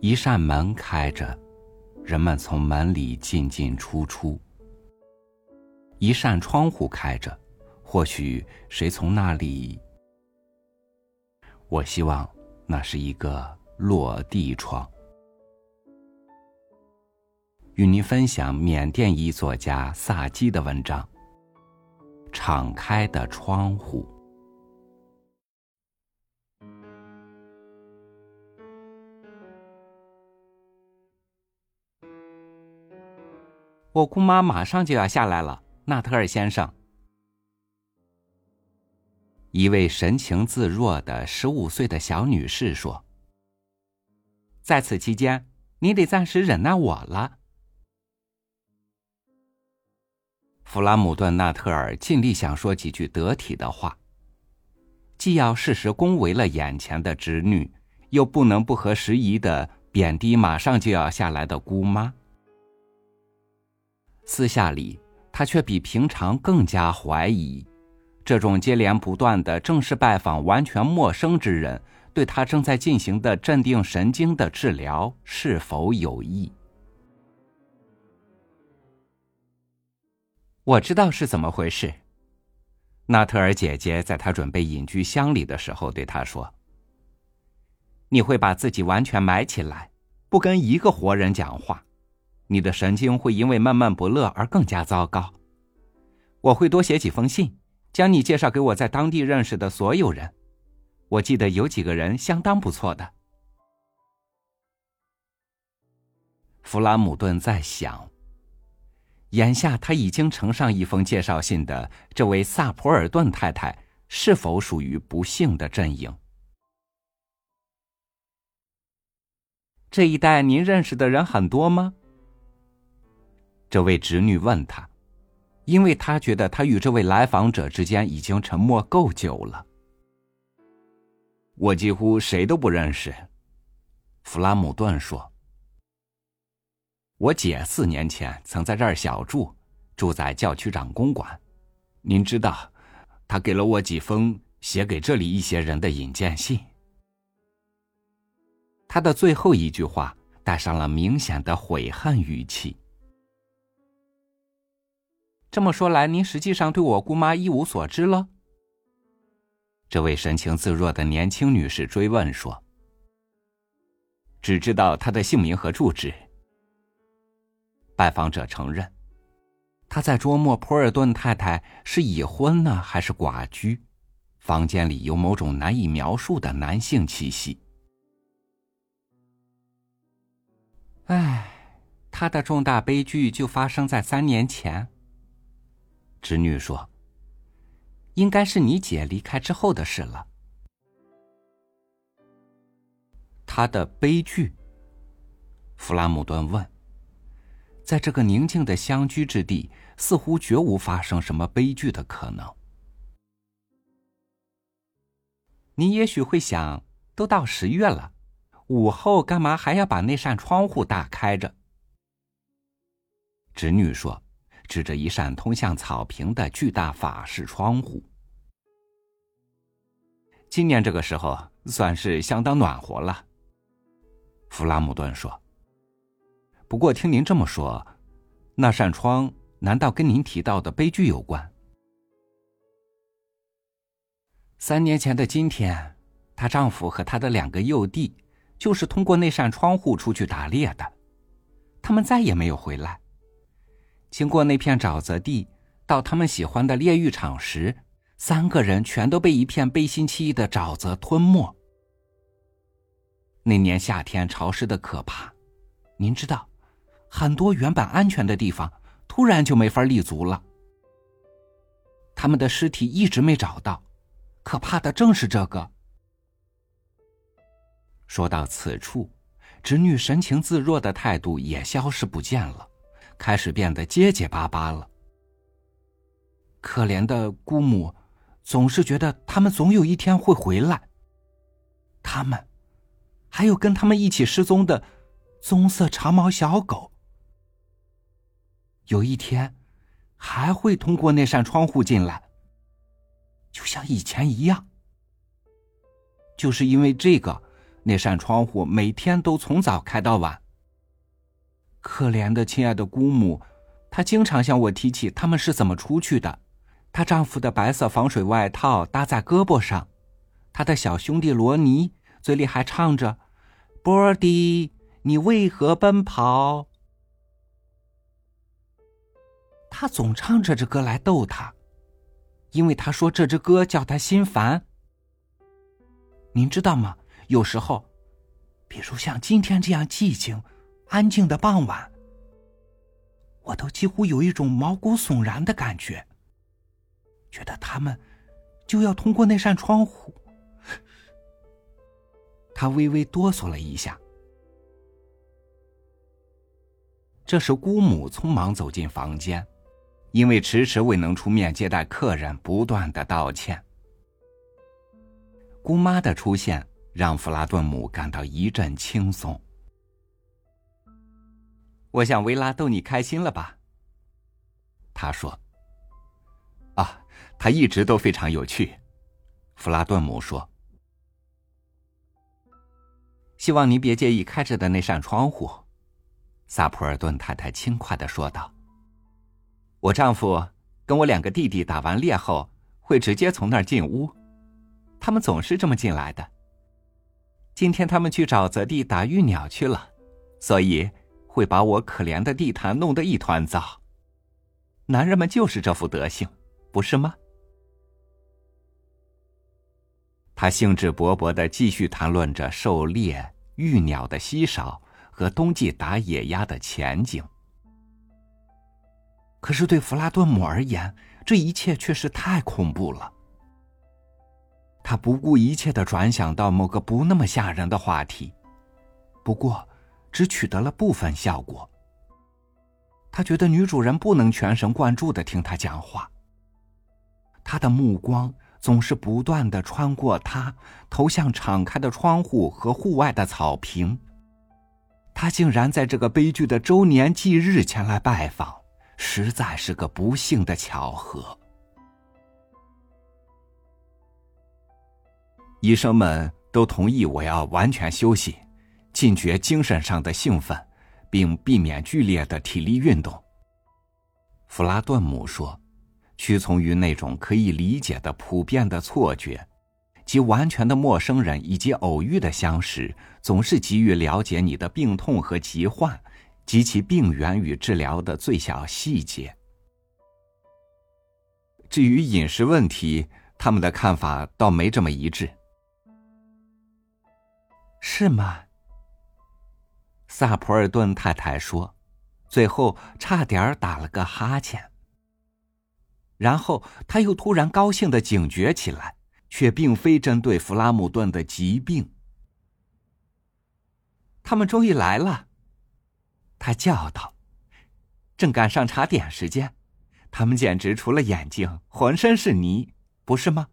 一扇门开着，人们从门里进进出出。一扇窗户开着，或许谁从那里。我希望那是一个落地窗。与您分享缅甸一作家萨基的文章《敞开的窗户》。我姑妈马上就要下来了，纳特尔先生。一位神情自若的十五岁的小女士说：“在此期间，你得暂时忍耐我了。”弗拉姆顿·纳特尔尽力想说几句得体的话，既要适时恭维了眼前的侄女，又不能不合时宜的贬低马上就要下来的姑妈。私下里，他却比平常更加怀疑，这种接连不断的正式拜访完全陌生之人，对他正在进行的镇定神经的治疗是否有益。我知道是怎么回事。纳特尔姐姐在他准备隐居乡里的时候对他说：“你会把自己完全埋起来，不跟一个活人讲话。”你的神经会因为闷闷不乐而更加糟糕。我会多写几封信，将你介绍给我在当地认识的所有人。我记得有几个人相当不错的。弗拉姆顿在想，眼下他已经呈上一封介绍信的这位萨普尔顿太太，是否属于不幸的阵营？这一带您认识的人很多吗？这位侄女问他，因为他觉得他与这位来访者之间已经沉默够久了。我几乎谁都不认识，弗拉姆顿说。我姐四年前曾在这儿小住，住在教区长公馆。您知道，他给了我几封写给这里一些人的引荐信。他的最后一句话带上了明显的悔恨语气。这么说来，您实际上对我姑妈一无所知了。这位神情自若的年轻女士追问说：“只知道她的姓名和住址。”拜访者承认，他在琢磨普尔顿太太是已婚呢，还是寡居。房间里有某种难以描述的男性气息。唉，他的重大悲剧就发生在三年前。侄女说：“应该是你姐离开之后的事了。”他的悲剧。弗拉姆顿问：“在这个宁静的乡居之地，似乎绝无发生什么悲剧的可能。”你也许会想，都到十月了，午后干嘛还要把那扇窗户打开着？侄女说。指着一扇通向草坪的巨大法式窗户。今年这个时候算是相当暖和了，弗拉姆顿说。不过听您这么说，那扇窗难道跟您提到的悲剧有关？三年前的今天，她丈夫和她的两个幼弟就是通过那扇窗户出去打猎的，他们再也没有回来。经过那片沼泽地，到他们喜欢的炼狱场时，三个人全都被一片背信弃义的沼泽吞没。那年夏天潮湿的可怕，您知道，很多原本安全的地方突然就没法立足了。他们的尸体一直没找到，可怕的正是这个。说到此处，侄女神情自若的态度也消失不见了。开始变得结结巴巴了。可怜的姑母，总是觉得他们总有一天会回来。他们，还有跟他们一起失踪的棕色长毛小狗，有一天还会通过那扇窗户进来，就像以前一样。就是因为这个，那扇窗户每天都从早开到晚。可怜的亲爱的姑母，她经常向我提起他们是怎么出去的。她丈夫的白色防水外套搭在胳膊上，她的小兄弟罗尼嘴里还唱着：“波迪，你为何奔跑？”他总唱这支歌来逗他，因为他说这支歌叫他心烦。您知道吗？有时候，比如像今天这样寂静、安静的傍晚，我都几乎有一种毛骨悚然的感觉，觉得他们就要通过那扇窗户。他微微哆嗦了一下。这时，姑母匆忙走进房间，因为迟迟未能出面接待客人，不断的道歉。姑妈的出现。让弗拉顿姆感到一阵轻松。我想维拉逗你开心了吧？他说：“啊，他一直都非常有趣。”弗拉顿姆说：“希望您别介意开着的那扇窗户。”萨普尔顿太太轻快的说道：“我丈夫跟我两个弟弟打完猎后，会直接从那儿进屋，他们总是这么进来的。”今天他们去沼泽地打玉鸟去了，所以会把我可怜的地毯弄得一团糟。男人们就是这副德行，不是吗？他兴致勃勃的继续谈论着狩猎、育鸟的稀少和冬季打野鸭的前景。可是对弗拉顿姆而言，这一切却是太恐怖了。他不顾一切的转想到某个不那么吓人的话题，不过，只取得了部分效果。他觉得女主人不能全神贯注的听他讲话。他的目光总是不断的穿过他，投向敞开的窗户和户外的草坪。他竟然在这个悲剧的周年忌日前来拜访，实在是个不幸的巧合。医生们都同意我要完全休息，禁绝精神上的兴奋，并避免剧烈的体力运动。弗拉顿姆说：“屈从于那种可以理解的普遍的错觉，即完全的陌生人以及偶遇的相识，总是急于了解你的病痛和疾患及其病源与治疗的最小细节。至于饮食问题，他们的看法倒没这么一致。”是吗？萨普尔顿太太说，最后差点打了个哈欠。然后他又突然高兴的警觉起来，却并非针对弗拉姆顿的疾病。他们终于来了，他叫道：“正赶上茶点时间，他们简直除了眼睛，浑身是泥，不是吗？”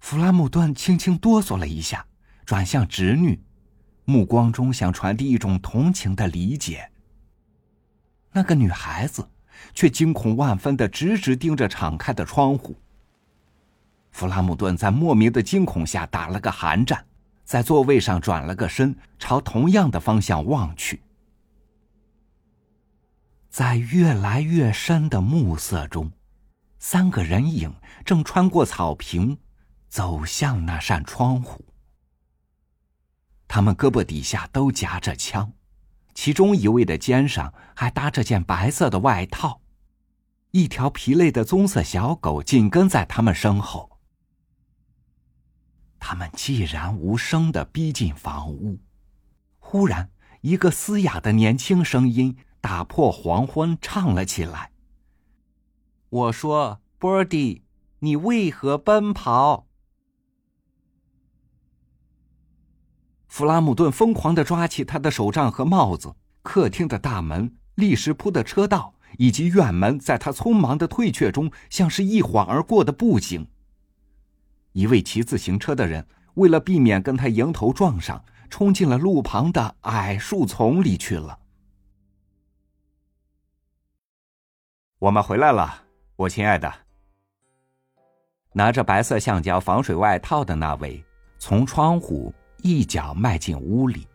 弗拉姆顿轻轻哆嗦了一下，转向侄女，目光中想传递一种同情的理解。那个女孩子却惊恐万分的直直盯着敞开的窗户。弗拉姆顿在莫名的惊恐下打了个寒战，在座位上转了个身，朝同样的方向望去。在越来越深的暮色中，三个人影正穿过草坪。走向那扇窗户，他们胳膊底下都夹着枪，其中一位的肩上还搭着件白色的外套，一条疲累的棕色小狗紧跟在他们身后。他们寂然无声的逼近房屋，忽然，一个嘶哑的年轻声音打破黄昏，唱了起来：“我说，波迪，你为何奔跑？”弗拉姆顿疯狂的抓起他的手杖和帽子，客厅的大门、砾石铺的车道以及院门，在他匆忙的退却中，像是一晃而过的布景。一位骑自行车的人为了避免跟他迎头撞上，冲进了路旁的矮树丛里去了。我们回来了，我亲爱的。拿着白色橡胶防水外套的那位。从窗户一脚迈进屋里。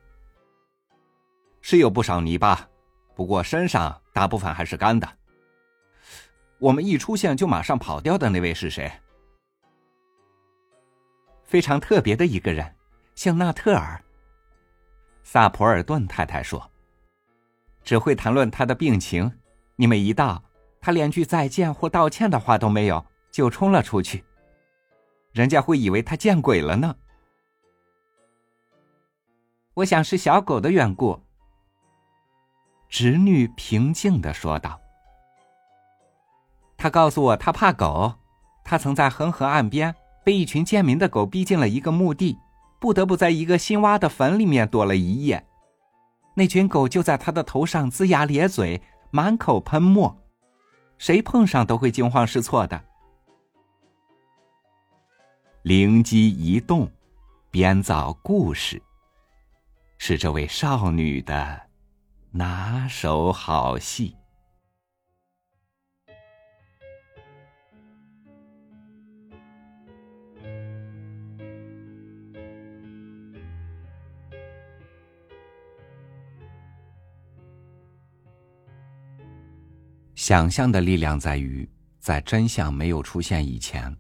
是有不少泥巴，不过身上大部分还是干的。我们一出现就马上跑掉的那位是谁？非常特别的一个人，姓纳特尔。萨普尔顿太太说：“只会谈论他的病情，你们一到，他连句再见或道歉的话都没有，就冲了出去。人家会以为他见鬼了呢。”我想是小狗的缘故。侄女平静的说道：“他告诉我，他怕狗。他曾在恒河岸边被一群贱民的狗逼进了一个墓地，不得不在一个新挖的坟里面躲了一夜。那群狗就在他的头上龇牙咧嘴，满口喷墨，谁碰上都会惊慌失措的。”灵机一动，编造故事，是这位少女的。拿手好戏。想象的力量在于，在真相没有出现以前，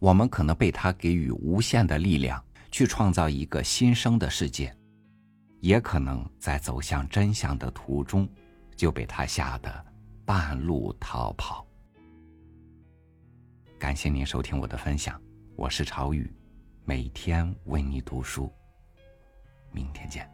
我们可能被它给予无限的力量，去创造一个新生的世界。也可能在走向真相的途中，就被他吓得半路逃跑。感谢您收听我的分享，我是朝雨，每天为你读书。明天见。